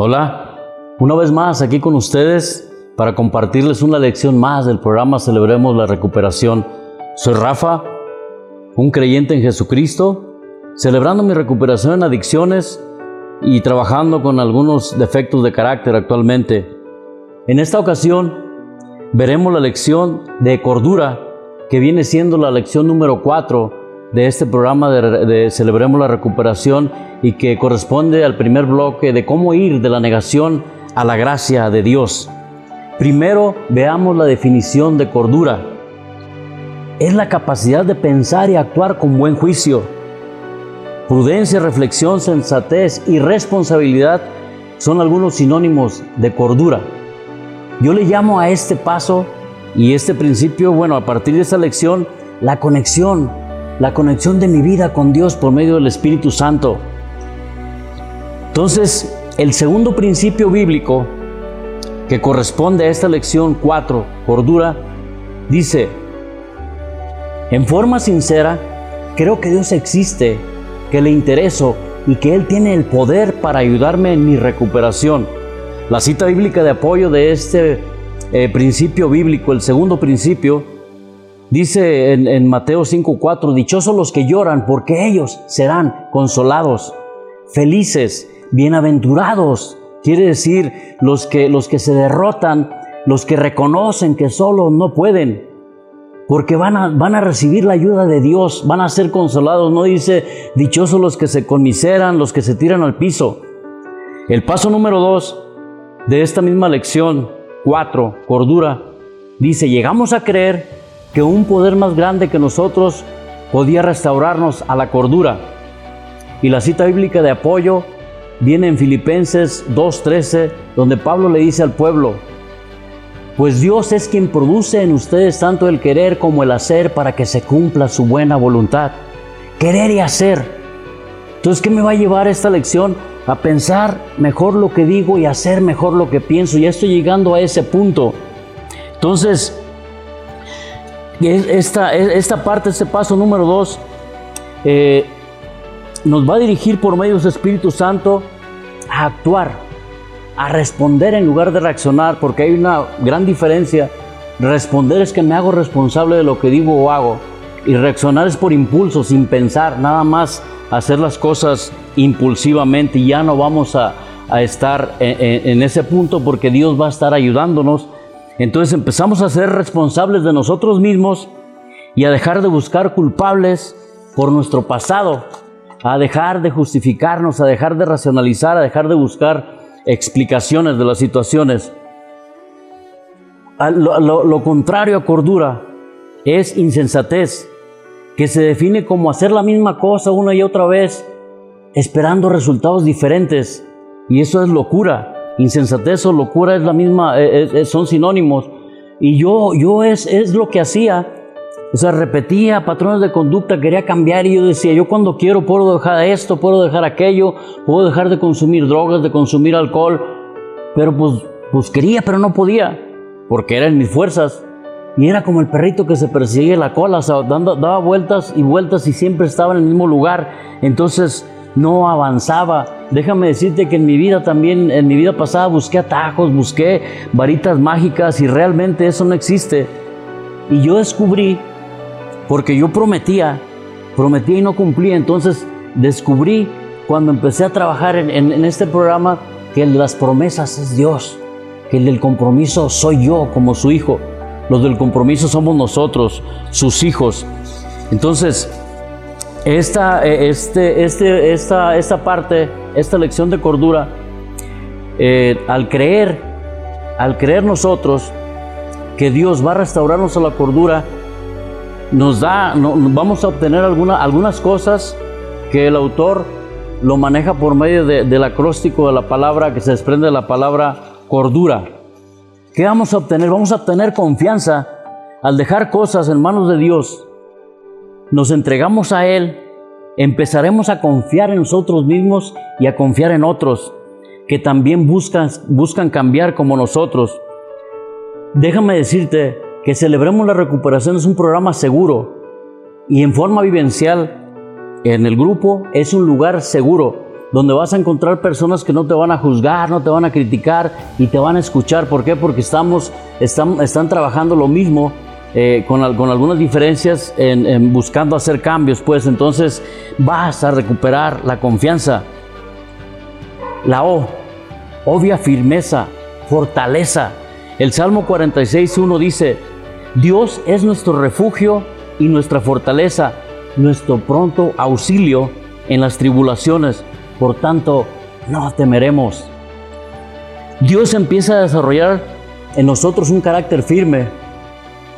Hola, una vez más aquí con ustedes para compartirles una lección más del programa Celebremos la Recuperación. Soy Rafa, un creyente en Jesucristo, celebrando mi recuperación en adicciones y trabajando con algunos defectos de carácter actualmente. En esta ocasión veremos la lección de cordura, que viene siendo la lección número 4 de este programa de, Celebremos la Recuperación y que corresponde al primer bloque de cómo ir de la negación a la gracia de Dios. Primero veamos la definición de cordura. Es la capacidad de pensar y actuar con buen juicio. Prudencia, reflexión, sensatez y responsabilidad son algunos sinónimos de cordura. Yo le llamo a este paso y este principio, bueno, a partir de esta lección, la conexión la conexión de mi vida con Dios por medio del Espíritu Santo. Entonces, el segundo principio bíblico que corresponde a esta lección 4, cordura, dice, en forma sincera, creo que Dios existe, que le intereso y que Él tiene el poder para ayudarme en mi recuperación. La cita bíblica de apoyo de este eh, principio bíblico, el segundo principio, Dice en, Mateo 5:4, dichosos los que lloran, porque ellos serán consolados, felices, bienaventurados. Quiere decir los que, los que se derrotan, los que reconocen que solo no pueden, porque van a, van a recibir la ayuda de Dios, van a ser consolados. No dice dichosos los que se conmiseran, los que se tiran al piso. El paso número dos de esta misma lección, 4, cordura, dice, llegamos a creer que un poder más grande que nosotros podía restaurarnos a la cordura. Y la cita bíblica de apoyo viene en Filipenses 2.13, donde Pablo le dice al pueblo, pues Dios es quien produce en ustedes tanto el querer como el hacer para que se cumpla su buena voluntad. Querer y hacer. Entonces, ¿qué me va a llevar esta lección? A pensar mejor lo que digo y hacer mejor lo que pienso. Ya estoy llegando a ese punto. Entonces, esta, esta parte, este paso número dos, eh, nos va a dirigir por medio del Espíritu Santo a actuar, a responder en lugar de reaccionar, porque hay una gran diferencia. Responder es que me hago responsable de lo que digo o hago, y reaccionar es por impulso, sin pensar, nada más hacer las cosas impulsivamente y ya no vamos a, estar en ese punto porque Dios va a estar ayudándonos entonces empezamos a ser responsables de nosotros mismos y a dejar de buscar culpables por nuestro pasado, a dejar de justificarnos, a dejar de racionalizar, a dejar de buscar explicaciones de las situaciones. Lo, lo, contrario a cordura es insensatez, que se define como hacer la misma cosa una y otra vez, esperando resultados diferentes. Y eso es locura. Insensatez o locura es la misma, eh, son sinónimos. Y yo, yo es, es lo que hacía. O sea, repetía patrones de conducta, quería cambiar y yo decía, yo cuando quiero puedo dejar esto, puedo dejar aquello, puedo dejar de consumir drogas, de consumir alcohol. Pero pues, pues quería, pero no podía, porque eran mis fuerzas. Y era como el perrito que se persigue la cola, o sea, dando, daba vueltas y vueltas y siempre estaba en el mismo lugar. Entonces, no avanzaba. Déjame decirte que en mi vida también, en mi vida pasada busqué atajos, busqué varitas mágicas y realmente eso no existe. Y yo descubrí, porque yo prometía, prometía y no cumplía, entonces descubrí cuando empecé a trabajar en, este programa que el de las promesas es Dios, que el del compromiso soy yo como su hijo, los del compromiso somos nosotros, sus hijos. Entonces, esta, eh, este, este, esta, esta parte, esta lección de cordura, eh, al creer, al creer nosotros que Dios va a restaurarnos a la cordura, nos da, vamos a obtener alguna, algunas cosas que el autor lo maneja por medio del acróstico de la palabra que se desprende de la palabra cordura. ¿Qué vamos a obtener? Vamos a obtener confianza al dejar cosas en manos de Dios nos entregamos a Él, empezaremos a confiar en nosotros mismos y a confiar en otros que también buscan, buscan cambiar como nosotros. Déjame decirte que Celebremos la Recuperación es un programa seguro y en forma vivencial en el grupo es un lugar seguro donde vas a encontrar personas que no te van a juzgar, no te van a criticar y te van a escuchar. ¿Por qué? Porque estamos, están, están trabajando lo mismo eh, con, algunas diferencias en, buscando hacer cambios, pues entonces vas a recuperar la confianza. La O, obvia firmeza, fortaleza. El Salmo 46.1 dice, Dios es nuestro refugio y nuestra fortaleza, nuestro pronto auxilio en las tribulaciones. Por tanto, no temeremos. Dios empieza a desarrollar en nosotros un carácter firme,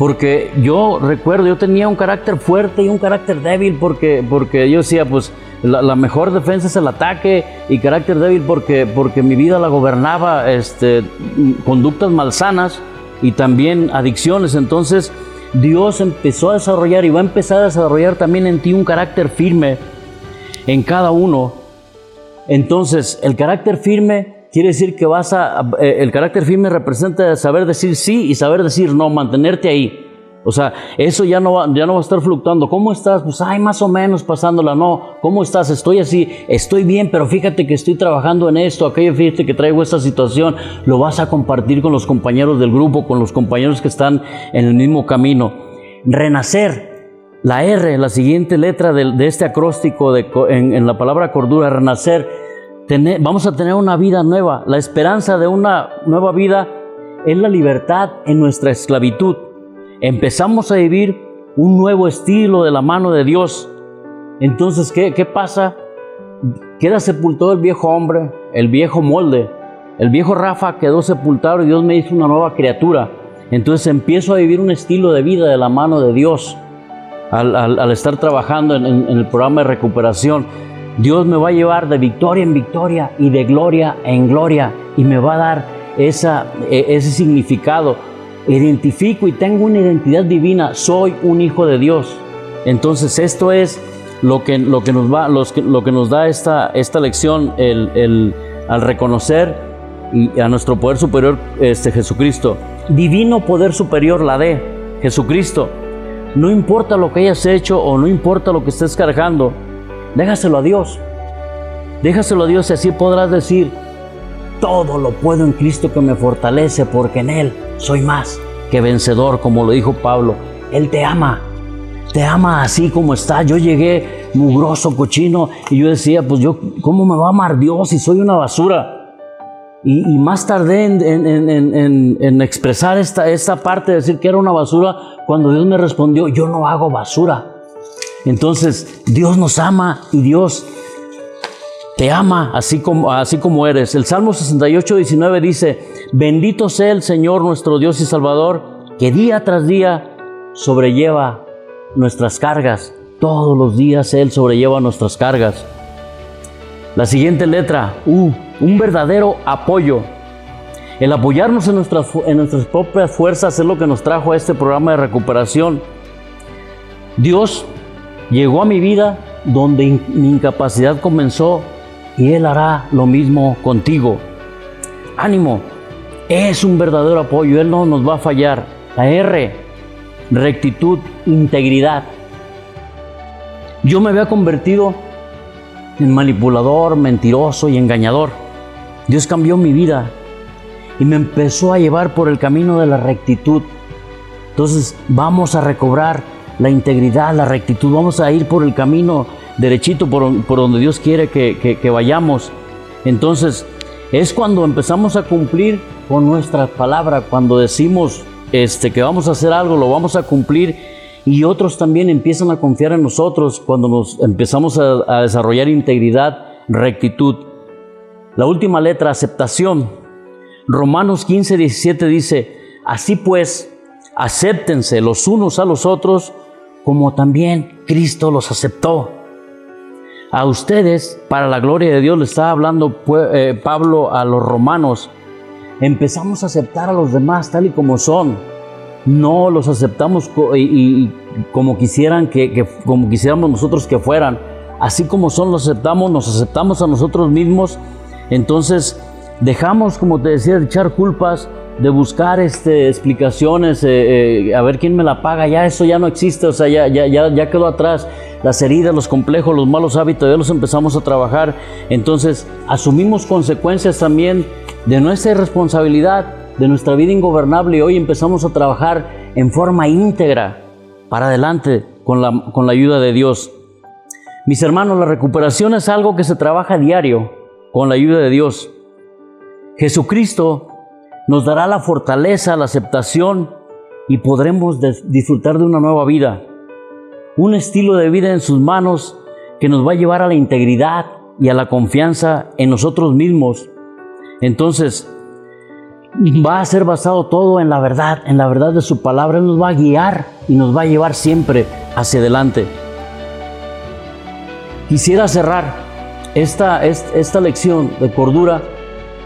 porque yo recuerdo, yo tenía un carácter fuerte y un carácter débil, porque, porque yo decía, pues la, mejor defensa es el ataque y carácter débil porque, porque mi vida la gobernaba este, conductas malsanas y también adicciones. Entonces Dios empezó a desarrollar y va a empezar a desarrollar también en ti un carácter firme en cada uno. Entonces el carácter firme quiere decir que vas a, eh, el carácter firme representa saber decir sí y saber decir no, mantenerte ahí. O sea, eso ya no, va, ya no va a estar fluctuando. ¿Cómo estás? Pues, ay, más o menos pasándola. No, ¿cómo estás? Estoy así, estoy bien, pero fíjate que estoy trabajando en esto, aquello, fíjate que traigo esta situación. Lo vas a compartir con los compañeros del grupo, con los compañeros que están en el mismo camino. Renacer. La R, la siguiente letra de, este acróstico de, en, la palabra cordura, renacer. Vamos a tener una vida nueva. La esperanza de una nueva vida es la libertad en nuestra esclavitud empezamos a vivir un nuevo estilo de la mano de Dios. Entonces, ¿qué, qué pasa? Queda sepultado el viejo hombre, el viejo molde. El viejo Rafa quedó sepultado y Dios me hizo una nueva criatura. Entonces empiezo a vivir un estilo de vida de la mano de Dios. Al, estar trabajando en, el programa de recuperación, Dios me va a llevar de victoria en victoria y de gloria en gloria y me va a dar esa, e, ese significado identifico y tengo una identidad divina, soy un hijo de Dios. Entonces esto es lo que, lo que, nos, va, lo que nos da esta, esta lección el, al reconocer a nuestro poder superior este, Jesucristo. Divino poder superior la de Jesucristo. No importa lo que hayas hecho o no importa lo que estés cargando, déjaselo a Dios. Déjaselo a Dios y así podrás decir, todo lo puedo en Cristo que me fortalece porque en Él soy más que vencedor, como lo dijo Pablo. Él te ama, te ama así como está. Yo llegué mugroso, cochino, y yo decía, pues yo, ¿cómo me va a amar Dios si soy una basura? Y, más tardé en, expresar esta, esta parte, de decir que era una basura, cuando Dios me respondió, yo no hago basura. Entonces, Dios nos ama y Dios te ama así como, así como eres. El Salmo 68, 19 dice, bendito sea el Señor nuestro Dios y Salvador, que día tras día sobrelleva nuestras cargas. Todos los días Él sobrelleva nuestras cargas. La siguiente letra, U, un verdadero apoyo. El apoyarnos en nuestras, en nuestras propias fuerzas es lo que nos trajo a este programa de recuperación. Dios llegó a mi vida donde mi incapacidad comenzó y Él hará lo mismo contigo. Ánimo, es un verdadero apoyo, Él no nos va a fallar. La R, rectitud, integridad. Yo me había convertido en manipulador, mentiroso y engañador. Dios cambió mi vida y me empezó a llevar por el camino de la rectitud. Entonces vamos a recobrar la integridad, la rectitud, vamos a ir por el camino derechito por, donde Dios quiere que, vayamos. Entonces, es cuando empezamos a cumplir con nuestra palabra, cuando decimos este, que vamos a hacer algo, lo vamos a cumplir y otros también empiezan a confiar en nosotros cuando nos empezamos a, a desarrollar integridad, rectitud. La última letra, aceptación. Romanos 15, 17 dice, así pues, acéptense los unos a los otros como también Cristo los aceptó a ustedes, para la gloria de Dios, le está hablando eh, Pablo a los romanos. Empezamos a aceptar a los demás tal y como son. No los aceptamos y, como quisieran que, como quisiéramos nosotros que fueran. Así como son, los aceptamos, nos aceptamos a nosotros mismos. Entonces, dejamos, como te decía, de echar culpas de buscar este, explicaciones, eh, eh, a ver quién me la paga, ya eso ya no existe, o sea, ya, quedó atrás. Las heridas, los complejos, los malos hábitos, ya los empezamos a trabajar. Entonces, asumimos consecuencias también de nuestra irresponsabilidad, de nuestra vida ingobernable y hoy empezamos a trabajar en forma íntegra para adelante con la, con la ayuda de Dios. Mis hermanos, la recuperación es algo que se trabaja diario con la ayuda de Dios. Jesucristo nos dará la fortaleza, la aceptación y podremos disfrutar de una nueva vida. Un estilo de vida en sus manos que nos va a llevar a la integridad y a la confianza en nosotros mismos. Entonces, va a ser basado todo en la verdad, en la verdad de su palabra. Él nos va a guiar y nos va a llevar siempre hacia adelante. Quisiera cerrar esta, esta lección de cordura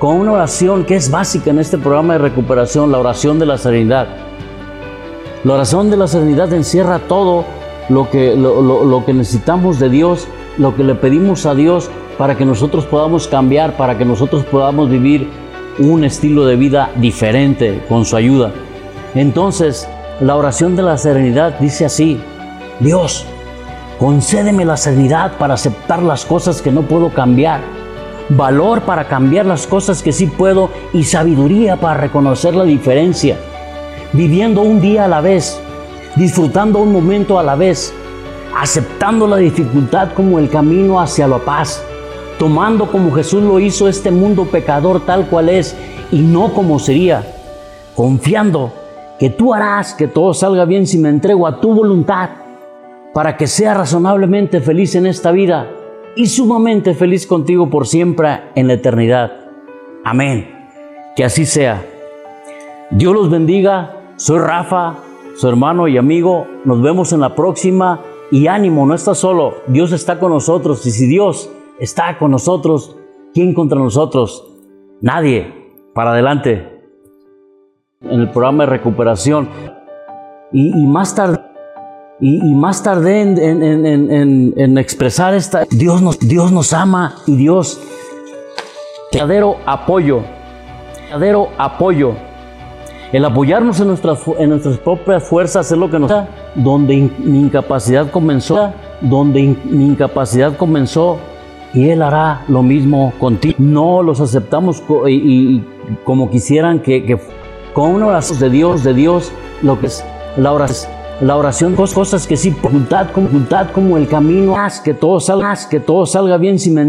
con una oración que es básica en este programa de recuperación, la oración de la serenidad. La oración de la serenidad encierra todo lo que, lo, que necesitamos de Dios, lo que le pedimos a Dios para que nosotros podamos cambiar, para que nosotros podamos vivir un estilo de vida diferente con su ayuda. Entonces, la oración de la serenidad dice así, Dios, concédeme la serenidad para aceptar las cosas que no puedo cambiar valor para cambiar las cosas que sí puedo y sabiduría para reconocer la diferencia, viviendo un día a la vez, disfrutando un momento a la vez, aceptando la dificultad como el camino hacia la paz, tomando como Jesús lo hizo este mundo pecador tal cual es y no como sería, confiando que tú harás que todo salga bien si me entrego a tu voluntad para que sea razonablemente feliz en esta vida y sumamente feliz contigo por siempre en la eternidad. Amén. Que así sea. Dios los bendiga. Soy Rafa, su hermano y amigo. Nos vemos en la próxima. Y ánimo, no estás solo. Dios está con nosotros. Y si Dios está con nosotros, ¿quién contra nosotros? Nadie. Para adelante. En el programa de recuperación. Y, y más tarde y, más tardé en, expresar esta. Dios nos, Dios nos ama y Dios. Verdadero apoyo. Verdadero apoyo. El apoyarnos en nuestras, en nuestras propias fuerzas es lo que nos da. Donde mi incapacidad comenzó, donde mi incapacidad comenzó, y Él hará lo mismo contigo. No los aceptamos y, como quisieran que, que con una oración de Dios, de Dios, lo que es la oración la oración, cosas que sí, voluntad como, voluntad como el camino, haz que todo salga, haz que todo salga bien me